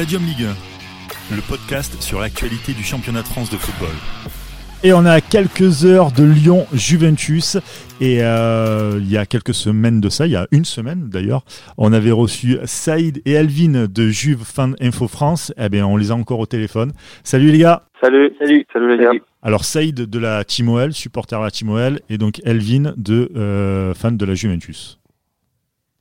Stadium Ligue 1, le podcast sur l'actualité du championnat de France de football. Et on à quelques heures de Lyon Juventus. Et euh, il y a quelques semaines de ça, il y a une semaine d'ailleurs, on avait reçu Saïd et Elvin de Juve Fan Info France. Eh bien, on les a encore au téléphone. Salut les gars. Salut, salut, salut les gars. Alors Saïd de la Team OL, supporter de la Team OL, et donc Elvin de euh, fan de la Juventus.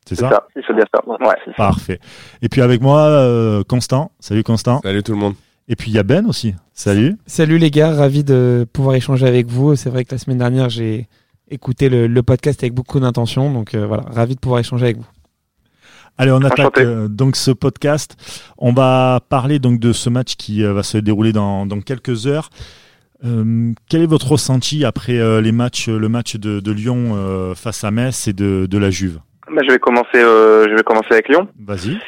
C'est ça, ça C'est bien ça. Ouais. Parfait. Et puis avec moi, euh, Constant. Salut Constant. Salut tout le monde. Et puis il y a Ben aussi. Salut. Salut les gars, ravi de pouvoir échanger avec vous. C'est vrai que la semaine dernière, j'ai écouté le, le podcast avec beaucoup d'intention. Donc euh, voilà, ravi de pouvoir échanger avec vous. Allez, on attaque euh, donc ce podcast. On va parler donc de ce match qui euh, va se dérouler dans, dans quelques heures. Euh, quel est votre ressenti après euh, les matchs, le match de, de Lyon euh, face à Metz et de, de la Juve? Bah, je vais commencer. euh, je vais commencer avec Lyon. Vas-y.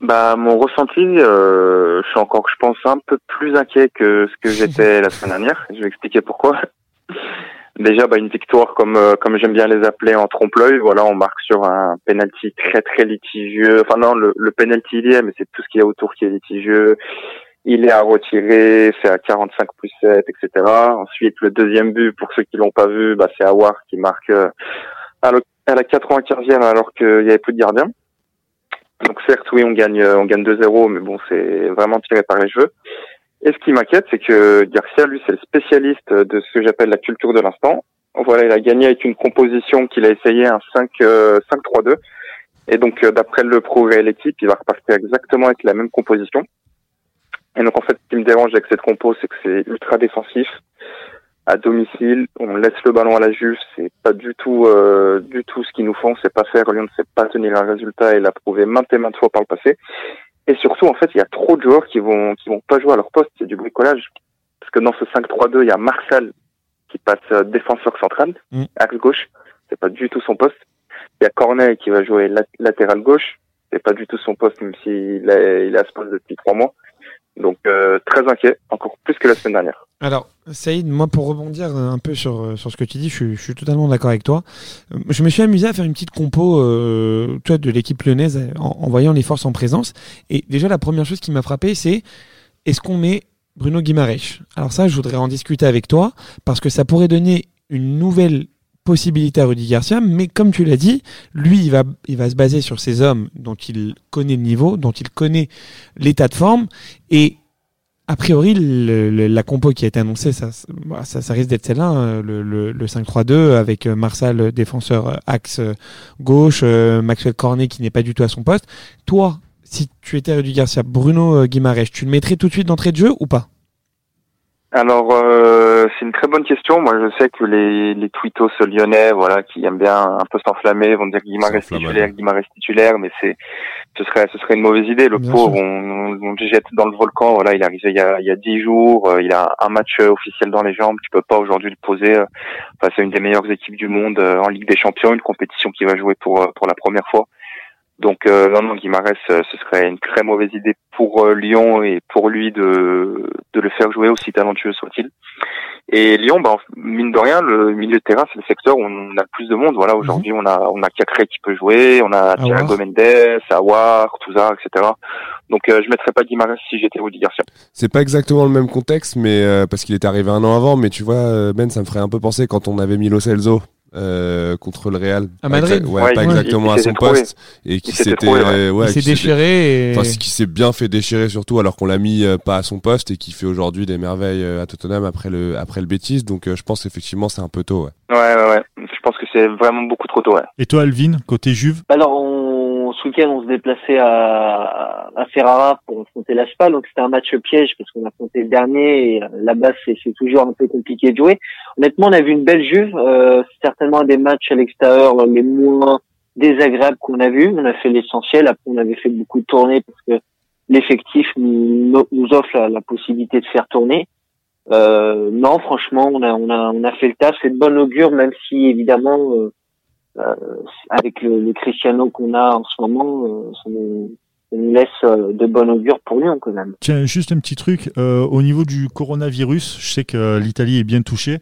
Bah, mon ressenti, euh, je suis encore, je pense, un peu plus inquiet que ce que j'étais la semaine dernière. Je vais expliquer pourquoi. Déjà, bah, une victoire comme euh, comme j'aime bien les appeler en trompe-l'œil. Voilà, on marque sur un penalty très très litigieux. Enfin non, le, le penalty il y est, mais c'est tout ce qu'il y a autour qui est litigieux. Il est à retirer, c'est à 45 plus 7, etc. Ensuite, le deuxième but, pour ceux qui l'ont pas vu, bah, c'est Awar qui marque euh, à, à la 95e alors qu'il y avait plus de gardien. Donc certes, oui, on gagne, euh, on gagne 2-0, mais bon, c'est vraiment tiré par les cheveux. Et ce qui m'inquiète, c'est que Garcia, lui, c'est le spécialiste de ce que j'appelle la culture de l'instant. Voilà, il a gagné avec une composition qu'il a essayé un 5, euh, 5-3-2. Et donc, euh, d'après le progrès et l'équipe, il va repartir exactement avec la même composition. Et donc, en fait, ce qui me dérange avec cette compo, c'est que c'est ultra défensif. À domicile, on laisse le ballon à la Juve, c'est pas du tout, euh, du tout ce qu'ils nous font, c'est pas faire. Lyon ne sait pas tenir un résultat et l'a prouvé maintes et maintes fois par le passé. Et surtout, en fait, il y a trop de joueurs qui vont, qui vont pas jouer à leur poste. C'est du bricolage. Parce que dans ce 5-3-2, il y a Marshall qui passe défenseur central, Mm. axe gauche. C'est pas du tout son poste. Il y a Cornet qui va jouer lat- latéral gauche. C'est pas du tout son poste, même s'il est, il est à ce poste depuis trois mois. Donc, euh, très inquiet, encore plus que la semaine dernière. Alors, Saïd, moi pour rebondir euh, un peu sur, euh, sur ce que tu dis, je, suis- totalement d'accord avec toi. Je me suis amusé à faire une petite compo toi, de l'équipe lyonnaise en, en voyant les forces en présence. Et déjà, la première chose qui m'a frappé, c'est est-ce qu'on met Bruno Guimaraes? Alors ça, je voudrais en discuter avec toi parce que ça pourrait donner une nouvelle possibilité à Rudy Garcia, mais comme tu l'as dit, lui, il va, il va se baser sur ces hommes dont il connaît le niveau, dont il connaît l'état de forme, et a priori, la compo qui a été annoncée, ça, ça, ça risque d'être celle-là, hein, le, le, le 5-3-2 avec euh, Marsal, défenseur euh, axe euh, gauche, Maxwell Cornet qui n'est pas du tout à son poste. Toi, si tu étais Rudy Garcia, Bruno Guimaraes, tu le mettrais tout de suite d'entrée de jeu ou pas? Alors, euh, c'est une très bonne question. Moi, je sais que les, les tweetos lyonnais, voilà, qui aiment bien un peu s'enflammer, vont dire Guimaraes S'enflammer. titulaire, Guimaraes titulaire, mais c'est, ce serait, ce serait une mauvaise idée. Le Bien pauvre, on, on le jette dans le volcan. Voilà, il est arrivé il y a, il y a dix jours. euh, il a un match euh, officiel dans les jambes. Tu peux pas aujourd'hui le poser euh, face à une des meilleures équipes du monde euh, en Ligue des Champions, une compétition qui va jouer pour euh, pour la première fois. Donc euh, non, non, Guimaraes, euh, ce serait une très mauvaise idée pour euh, Lyon et pour lui de, de le faire jouer aussi talentueux soit-il. Et Lyon, bah, mine de rien, le milieu de terrain, c'est le secteur où on a le plus de monde. Voilà, aujourd'hui, on a on a Cacré qui peut jouer, on a Thiago Mendes, Awar, Touzard, etc. Donc euh, je mettrais pas Guimaraes si j'étais Rudy Garcia. C'est pas exactement le même contexte, mais euh, parce qu'il est arrivé un an avant, mais tu vois, Ben, ça me ferait un peu penser quand on avait Milo Celso euh, contre le Real. À Madrid. ouais, Ouais, pas exactement il à son trouvé. poste et qui s'était ouais. euh, qui déchiré et... Enfin, ce qui s'est bien fait déchirer surtout alors qu'on l'a mis euh, pas à son poste et qui fait aujourd'hui des merveilles euh, à Tottenham après le après le Betis donc euh, je pense effectivement c'est un peu tôt ouais. Ouais, ouais, ouais. Je pense que c'est vraiment beaucoup trop tôt. Ouais. Et toi, Elvin, côté Juve? Alors, on, ce week-end, on se déplaçait à, à Ferrara affronter la Spal, donc c'était un match piège parce qu'on affrontait le dernier et euh, là-bas, c'est toujours un peu compliqué de jouer. Honnêtement, on a vu une belle Juve, euh, certainement un des matchs à l'extérieur les moins désagréables qu'on a vu. On a fait l'essentiel, après on avait fait beaucoup de tournées parce que l'effectif nous, offre la, possibilité de faire tourner. Euh, non, franchement, on a, on a, on a fait le taf. C'est de bonne augure, même si évidemment, euh, euh, avec le, le Cristiano qu'on a en ce moment, euh, nous, laisse euh, de bon augure pour Lyon quand même. Tiens, juste un petit truc. Euh, au niveau du coronavirus, je sais que l'Italie est bien touchée.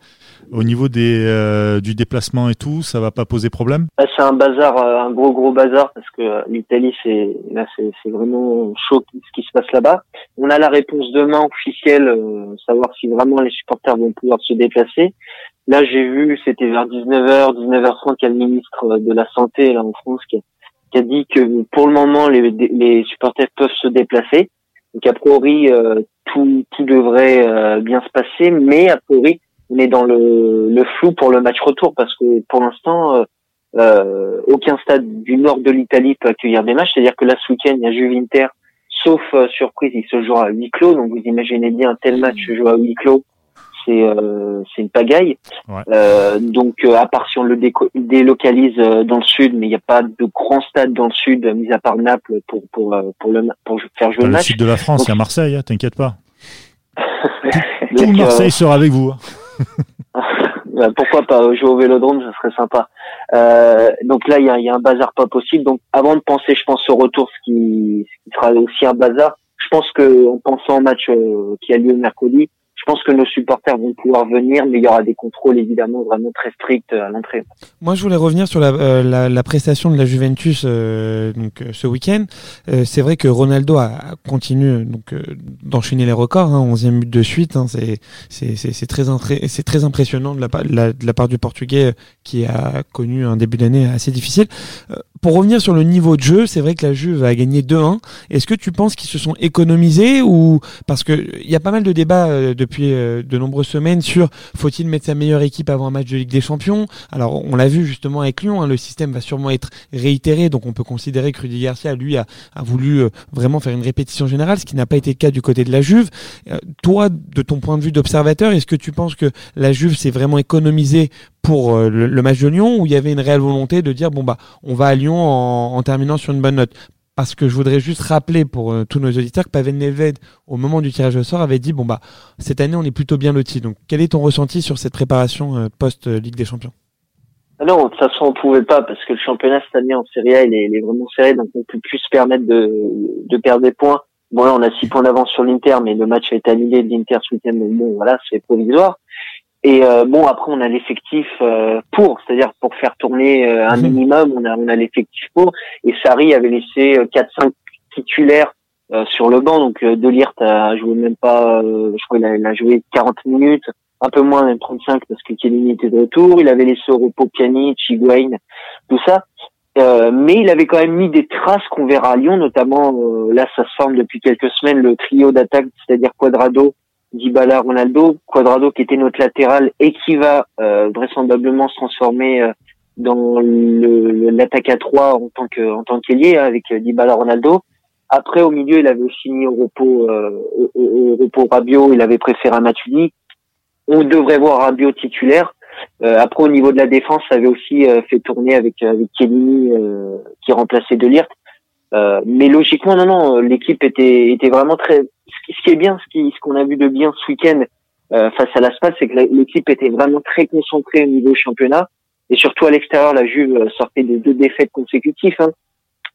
Au niveau des, euh, du déplacement et tout, ça va pas poser problème? Là, c'est un bazar, euh, un gros gros bazar parce que euh, l'Italie, c'est là, c'est c'est vraiment chaud ce qui se passe là-bas. On a la réponse demain officielle, euh, savoir si vraiment les supporters vont pouvoir se déplacer. Là, j'ai vu, c'était vers 19h, 19h30, qu'il y a le ministre de la Santé là en France qui a, qui a dit que pour le moment, les, supporters peuvent se déplacer. Donc a priori, euh, tout, tout devrait euh, bien se passer, mais a priori, on est dans le, le flou pour le match retour parce que pour l'instant, euh, aucun stade du nord de l'Italie peut accueillir des matchs. C'est-à-dire que là, ce week-end, il y a Juve Inter, sauf surprise, il se joue à huis clos. Donc vous imaginez bien un tel match se joue à huis clos, c'est euh, c'est une pagaille. Ouais. Euh, donc euh, à part si on le délocalise dans le sud, mais il n'y a pas de grand stade dans le sud, mis à part Naples pour pour pour le pour faire jouer Dans le le match. sud de la France, il y a Marseille, hein, t'inquiète pas. Tout euh, Marseille sera avec vous. hein. Bah, pourquoi pas jouer au Vélodrome, ça serait sympa. Euh, donc là, il y a, il y a un bazar pas possible. Donc avant de penser, je pense au retour, ce qui, ce qui sera aussi un bazar. Je pense que en pensant au match euh, qui a lieu mercredi, pense que nos supporters vont pouvoir venir, mais il y aura des contrôles évidemment vraiment très stricts à l'entrée. Moi, je voulais revenir sur la, euh, la, la prestation de la Juventus euh, donc euh, ce week-end. Euh, c'est vrai que Ronaldo a a continué donc euh, d'enchaîner les records, hein, 11e but de suite. Hein, c'est c'est très c'est très impressionnant de la, de la part du Portugais euh, qui a connu un début d'année assez difficile. Pour revenir sur le niveau de jeu, c'est vrai que la Juve a gagné 2-1. Est-ce que tu penses qu'ils se sont économisés ou parce que il y a pas mal de débats euh, depuis euh, de nombreuses semaines sur faut-il mettre sa meilleure équipe avant un match de Ligue des Champions? Alors on l'a vu justement avec Lyon, hein, le système va sûrement être réitéré, donc on peut considérer que Rudy Garcia lui a, voulu euh, vraiment faire une répétition générale, ce qui n'a pas été le cas du côté de la Juve. Toi, de ton point de vue d'observateur, est-ce que tu penses que la Juve s'est vraiment économisée pour euh, le, match de Lyon ou il y avait une réelle volonté de dire bon bah on va à Lyon en, terminant sur une bonne note parce que je voudrais juste rappeler pour euh, tous nos auditeurs que Pavel Nedved, au moment du tirage au sort, avait dit bon bah cette année on est plutôt bien lotis. Donc quel est ton ressenti sur cette préparation euh, post Ligue des Champions? Ah Non, de toute façon, on pouvait pas parce que le championnat cette année en Serie A, il est, il est vraiment serré, donc on peut plus se permettre de, de perdre des points. Bon là, on a six points d'avance sur l'Inter, mais le match a été annulé de l'Inter ce week-end, donc bon, voilà, c'est provisoire. Et euh, bon, après, on a l'effectif euh, pour, c'est-à-dire pour faire tourner euh, un Mhm. minimum, on a, on a l'effectif pour. Et Sarri avait laissé euh, 4-5 titulaires euh, sur le banc, donc euh, Delirte a joué même pas, euh, je crois qu'il a, il a joué 40 minutes un peu moins, même 35 parce que Chiellini était de retour. Il avait laissé au repos Pjanic, Higuain, tout ça. Euh, mais il avait quand même mis des traces qu'on verra à Lyon, notamment euh, là ça se forme depuis quelques semaines le trio d'attaque, c'est-à-dire Quadrado, Dybala, Ronaldo. Quadrado qui était notre latéral et qui va euh, vraisemblablement se transformer euh, dans l'attaque à 3 en tant que en tant qu'ailier hein, avec euh, Dybala, Ronaldo. Après au milieu il avait aussi mis au repos euh, au, au- repos Rabiot, il avait préféré Matuidi. On devrait voir Rabiot titulaire. Après, au niveau de la défense, ça avait aussi fait tourner avec avec euh, qui remplaçait Delirte. Euh, mais logiquement, non, non, l'équipe était était vraiment très. Ce qui, est bien, ce qui ce qu'on a vu de bien ce week-end euh, face à la SPAL, c'est que l'équipe était vraiment très concentrée au niveau championnat et surtout à l'extérieur, la Juve sortait de deux défaites consécutives. Hein.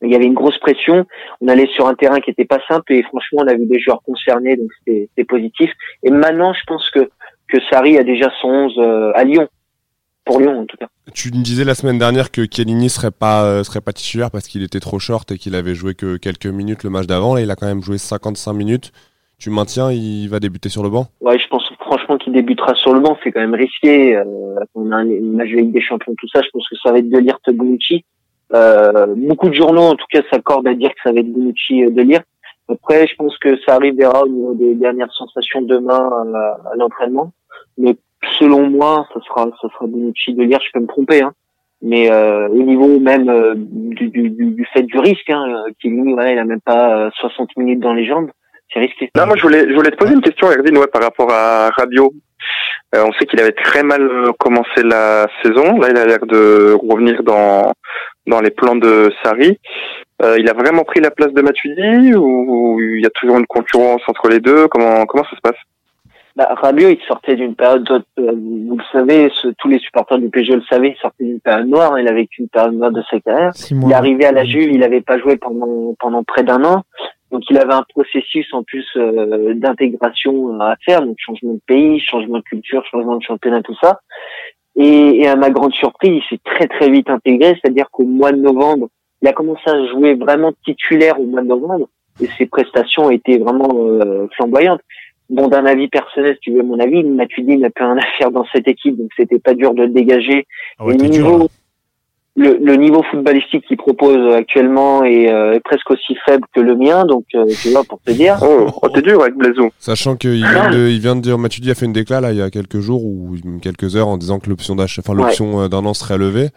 Il y avait une grosse pression. On allait sur un terrain qui était pas simple et franchement, on a vu des joueurs concernés, donc c'était c'était positif. Et maintenant, je pense que que Sarri a déjà son 11 euh, à Lyon. Pour Lyon, en tout cas. Tu me disais la semaine dernière que Chiellini serait pas euh, serait pas titulaire parce qu'il était trop short et qu'il avait joué que quelques minutes le match d'avant. Là, il a quand même joué 55 minutes. Tu maintiens, il va débuter sur le banc? Ouais, je pense franchement qu'il débutera sur le banc. C'est quand même risqué. Euh, on a un- une match de Ligue des Champions, tout ça. Je pense que ça va être Delirte Bonucci. Euh, beaucoup de journaux, en tout cas, s'accordent à dire que ça va être Bonucci euh, Delirte. Après, je pense que ça arrivera au niveau des dernières sensations demain à, à l'entraînement. Mais selon moi, ça sera, ça sera Bonucci Delirte. Je peux me tromper, hein. Mais euh, au niveau même euh, du, du, du, fait du risque, hein, Chiellini, voilà, il a même pas euh, 60 minutes dans les jambes. C'est risqué. Non, moi je voulais, je voulais te poser une question, Erwin, ouais, par rapport à Rabiot. Euh, on sait qu'il avait très mal euh, commencé la saison. Là, il a l'air de revenir dans dans les plans de Sarri. Euh, il a vraiment pris la place de Matuidi ou il y a toujours une concurrence entre les deux? Comment comment ça se passe? Bah, Rabiot, il sortait d'une période, euh, vous le savez, ce- tous les supporters du PSG le savaient, il sortait d'une période noire, il a vécu une période noire de sa carrière. Il arrivé à la Juve, il n'avait pas joué pendant pendant près d'un an, donc il avait un processus en plus euh, d'intégration à faire, donc changement de pays, changement de culture, changement de championnat, tout ça. Et, et à ma grande surprise, il s'est très très vite intégré, c'est-à-dire qu'au mois de novembre, il a commencé à jouer vraiment titulaire au mois de novembre, et ses prestations étaient vraiment euh, flamboyantes. Bon, d'un avis personnel, si tu veux mon avis, Matuidi n'a plus rien à faire dans cette équipe, donc c'était pas dur de le dégager Ah ouais, le dur, niveau, là. le, le niveau footballistique qu'il propose actuellement est, euh, est presque aussi faible que le mien, donc euh, tu vois pour te dire. Oh, oh t'es dur avec Blazo. Sachant qu'il vient de, il vient de dire, Matuidi a fait une déclat là il y a quelques jours ou quelques heures en disant que l'option d'achat, enfin l'option euh, d'un an serait levée.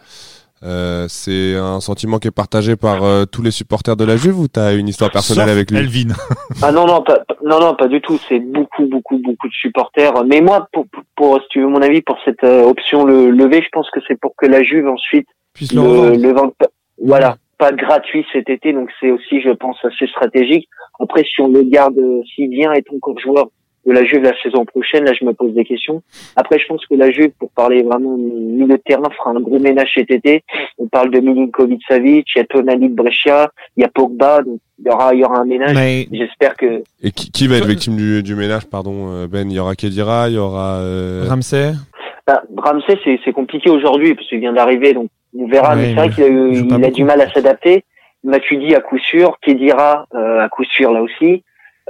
Euh, c'est un sentiment qui est partagé par euh, tous les supporters de la Juve ou t'as une histoire personnelle Sauf avec lui Elvin. Ah non non pas, non non pas du tout. C'est beaucoup beaucoup beaucoup de supporters. Mais moi pour, pour, si tu veux mon avis pour cette euh, option le lever, je pense que c'est pour que la Juve ensuite Puisse le le, vende pas- Voilà, pas gratuit cet été, donc c'est aussi je pense assez stratégique. Après si on le garde, euh, s'il vient être encore joueur de la Juve la saison prochaine, là je me pose des questions. Après je pense que la Juve, pour parler vraiment milieu de terrain, fera un gros ménage cet été. On parle de Milinkovic Savic, il y a Tonali de Brescia, il y a Pogba, donc il y aura il y aura un ménage. Mais J'espère que Et qui, qui va être victime du, du ménage, pardon, euh, Ben? Il y aura Kedira, il y aura. euh, Ramsey, bah, Ramsey c'est c'est compliqué aujourd'hui parce qu'il vient d'arriver, donc on verra. Ouais, mais c'est vrai qu'il a, eu- il a beaucoup. du mal à s'adapter. Matuidi à coup sûr, Kedira euh, à coup sûr là aussi.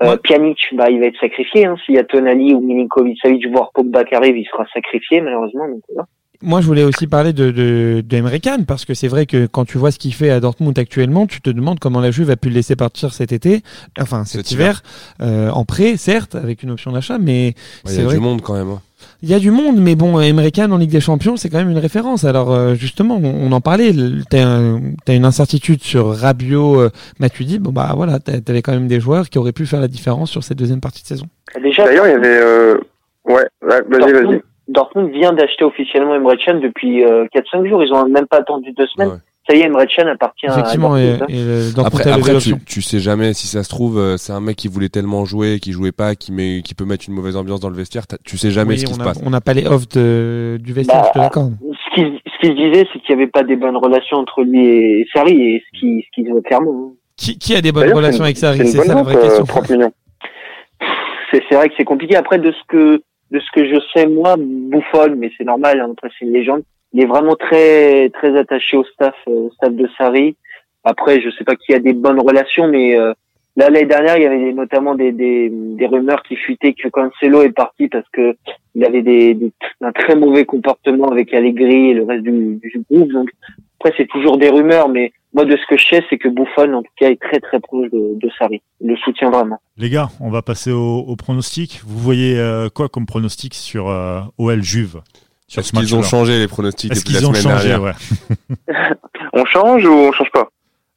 Euh. Pjanic, bah il va être sacrifié. Hein. S'il y a Tonali ou Milinkovic Savic, voire Pogba qui arrive, il sera sacrifié malheureusement. Donc, voilà. Moi, je voulais aussi parler de, de, de Emre Can, parce que c'est vrai que quand tu vois ce qu'il fait à Dortmund actuellement, tu te demandes comment la Juve a pu le laisser partir cet été, enfin cet, Cet hiver, euh, en prêt, certes, avec une option d'achat, mais ouais, Il c'est y a vrai du monde quand même. Il y a du monde, mais bon, Emre Can en Ligue des Champions, c'est quand même une référence. Alors euh, justement, on, en parlait, t'as un- une incertitude sur Rabiot, euh, Matuidi, bon bah voilà, t'avais quand même des joueurs qui auraient pu faire la différence sur cette deuxième partie de saison. Déjà, D'ailleurs, il y avait... Euh... Ouais, ouais, vas-y, vas-y. Dortmund, Dortmund vient d'acheter officiellement Emre Can depuis euh, 4-5 jours. Ils ont même pas attendu deux semaines. Ouais. Ça y est, Emre Can appartient Effectivement, à et, et Dortmund Après, après tu, tu sais jamais si ça se trouve, euh, c'est un mec qui voulait tellement jouer, qui jouait pas, qui, met, qui peut mettre une mauvaise ambiance dans le vestiaire. Tu sais jamais Oui, ce qui on se passe. On n'a pas les offs de, du vestiaire, Bah, je te l'accorde. Ce qui, ce qui se disait, c'est qu'il n'y avait pas des bonnes relations entre lui et Sarri, et ce qui, ce qui se voit clairement. Qui, qui a des bonnes relations c'est avec Sarri? C'est ça la vraie euh, question. 30 millions. C'est c'est vrai que c'est compliqué. Après, de ce que de ce que je sais, moi, Bouffon, mais c'est normal, hein, après c'est une légende, il est vraiment très très attaché au staff, euh, staff de Sarri. Après, je sais pas qui a des bonnes relations, mais euh, là l'année dernière, il y avait notamment des, des des rumeurs qui fuitaient que Cancelo est parti parce que il avait des, un très mauvais comportement avec Allegri et le reste du, groupe. Donc après, c'est toujours des rumeurs, mais moi, de ce que je sais, c'est que Bouffon, en tout cas, est très très proche de, de Sarri. Il le soutient vraiment. Les gars, on va passer au, pronostic. Vous voyez euh, quoi comme pronostic sur OL Juve? Sur Est-ce ce qu'ils ont changé les pronostics Est-ce qu'ils ont semaine changé dernière ouais. On change ou on change pas?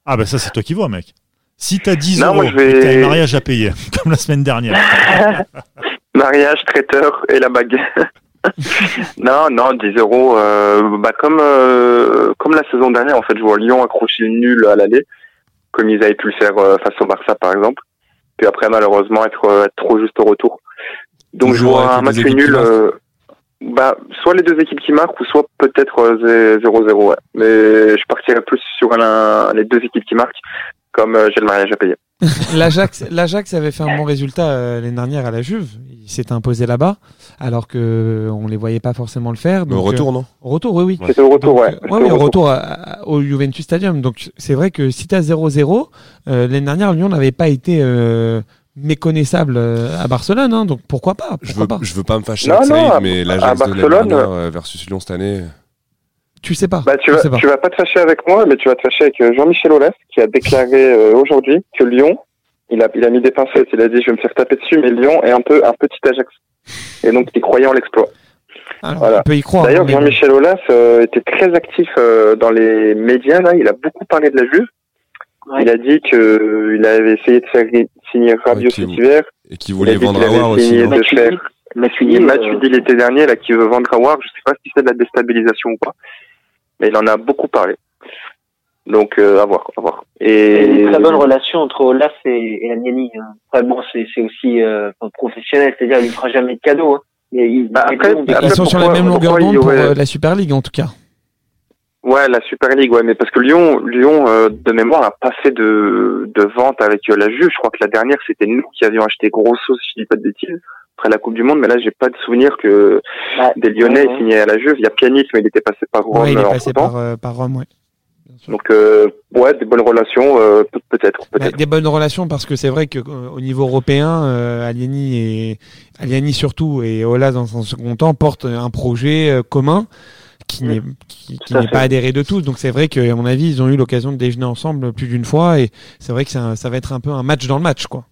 Ah bah ça c'est toi qui vois mec. Si t'as 10 Non, euros moi, je vais- et t'as un mariage à payer, comme la semaine dernière. Mariage, traiteur et la bague. non, non, 10 euros. euh, bah comme euh, comme la saison dernière, en fait, je vois Lyon accrocher le nul à l'aller, comme ils avaient pu le faire euh, face au Barça, par exemple. Puis après, malheureusement, être, être trop juste au retour. Donc, je vois un match nul. Euh, bah, soit les deux équipes qui marquent, ou soit peut-être euh, 0-0. Ouais. Mais je partirais plus sur un- les deux équipes qui marquent, comme euh, j'ai le mariage à payer. L'Ajax, l'Ajax avait fait un bon résultat euh, l'année dernière à la Juve. Il s'était imposé là-bas, alors que euh, on les voyait pas forcément le faire. Donc, retour, non euh, au retour, oui, oui. C'était au retour, Donc, ouais. euh, oui, au retour. retour à- à- au Juventus Stadium. Donc c'est vrai que si t'as 0-0, euh, l'année dernière Lyon n'avait pas été euh, méconnaissable euh, à Barcelone, hein, donc pourquoi pas je veux, pas je veux pas me fâcher Non, avec non, Saïd, à- mais à l'Ajax de Barcelone, dernière euh, versus Lyon cette année. Tu sais pas. Bah, tu Je vas, sais pas. tu vas pas te fâcher avec moi, mais tu vas te fâcher avec euh, Jean-Michel Aulas, qui a déclaré euh, aujourd'hui que Lyon, il a, il a mis des pincettes, il a dit je vais me faire taper dessus, mais Lyon est un peu un petit Ajax. Et donc il croyait en l'exploit. Alors, voilà. On peut y croire. D'ailleurs, mais. Jean-Michel Aulas euh, était très actif euh, dans les médias, là, il a beaucoup parlé de la Juve. Ouais. Il a dit que euh, il avait essayé de faire signer Rabiot Ouais, cet hiver. Et qui Il a voulait dit vendre qu'il avait Awar aussi. non de faire Et euh, Matuidi l'été dernier, là, qui veut vendre Awar, je sais pas si c'est de la déstabilisation ou pas, mais il en a beaucoup parlé. Donc à voir, à voir. Et une très bonne relation entre Olaf et, et Agnelli. Hein. Enfin bon, c'est aussi professionnel, c'est-à-dire il ne fera jamais de cadeau. Hein. Il, bah, après, ils sont sur la même longueur d'onde pour la Super League en tout cas. Ouais, la Super League, ouais, mais parce que Lyon, Lyon euh, de mémoire, a pas fait de, de vente avec euh, la Juve. Je crois que la dernière, c'était nous qui avions acheté Grosso, si je dis pas de bêtises, après la Coupe du Monde. Mais là, j'ai pas de souvenir que des Lyonnais signaient à la Juve. Il y a Pianiste, mais il était passé par Rome. Ouais, il est passé par, euh, par Rome, ouais. Donc ouais, des bonnes relations, peut-être. Peut des bonnes relations parce que c'est vrai que au niveau européen, Aliani et Aliani surtout et Ola dans son second temps portent un projet commun qui n'est qui, n'est pas adhéré de tous. Donc c'est vrai qu'à mon avis, ils ont eu l'occasion de déjeuner ensemble plus d'une fois et c'est vrai que ça, ça va être un peu un match dans le match, quoi.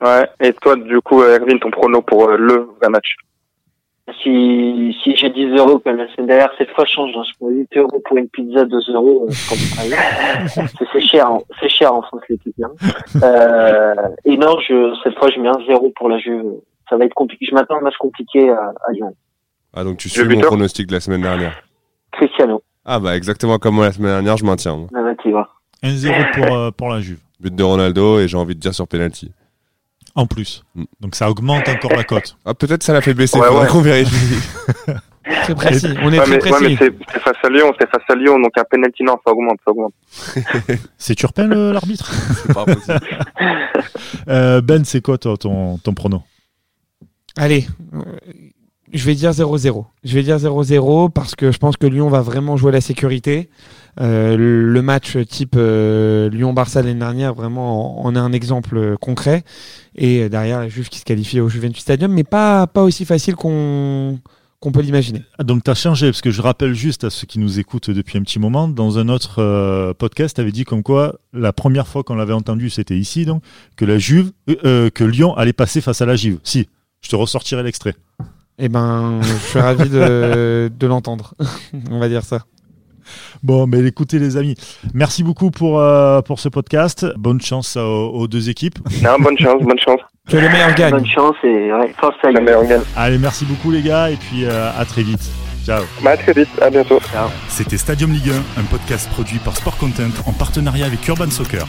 Ouais. Et toi, du coup, Erwin, ton prono pour euh, le vrai match? Si, si j'ai 10 euros comme la semaine dernière, cette fois, je change. Hein. Je prends 8 euros pour une pizza, 2 euros. Euh, c'est cher, c'est cher en France, l'équipe. Hein. Euh, et non, je, cette fois, je mets un 0 pour la Juve. Ça va être compliqué. Je m'attends à un match compliqué à, à Lyon. Ah, donc tu suis mon pronostic de la semaine dernière. Cristiano. Ah, bah exactement comme moi la semaine dernière, je maintiens. Moi. Ah, bah, tu vois. 1-0 pour, euh, pour la Juve. But de Ronaldo et j'ai envie de dire sur penalty. En plus. Mm. Donc ça augmente encore la cote. Ah, peut-être ça l'a fait baisser. Ouais, ouais. qu'on vérifie. très précis. On est très mais, précis. Ouais, mais c'est face à Lyon, c'est face à Lyon, donc un penalty non, ça augmente, ça augmente. c'est Turpin l'arbitre? C'est pas possible. euh, ben, c'est quoi toi, ton, ton prono? Allez, je vais dire 0-0. Je vais dire 0-0 parce que je pense que Lyon va vraiment jouer la sécurité. Euh, le match type euh, Lyon-Barça l'année dernière, vraiment, on a un exemple concret. Et derrière, la Juve qui se qualifie au Juventus Stadium, mais pas, aussi facile qu'on peut l'imaginer. Ah, donc tu as changé, parce que je rappelle juste à ceux qui nous écoutent depuis un petit moment, dans un autre euh, podcast, tu avais dit comme quoi, la première fois qu'on l'avait entendu, c'était ici, donc, que la Juve, que Lyon allait passer face à la Juve. Si, je te ressortirai l'extrait. Eh ben, je suis ravi de, de l'entendre. On va dire ça. Bon, mais écoutez les amis, merci beaucoup pour, euh, pour ce podcast. Bonne chance aux, deux équipes. Non, bonne chance, bonne chance. Que le meilleur gagne. Bonne chance et ouais, force à le meilleur gagne. Allez, merci beaucoup les gars et puis euh, à très vite. Ciao. Bah, à très vite, à bientôt. C'était Stadium Ligue 1, un podcast produit par Sport Content en partenariat avec Urban Soccer.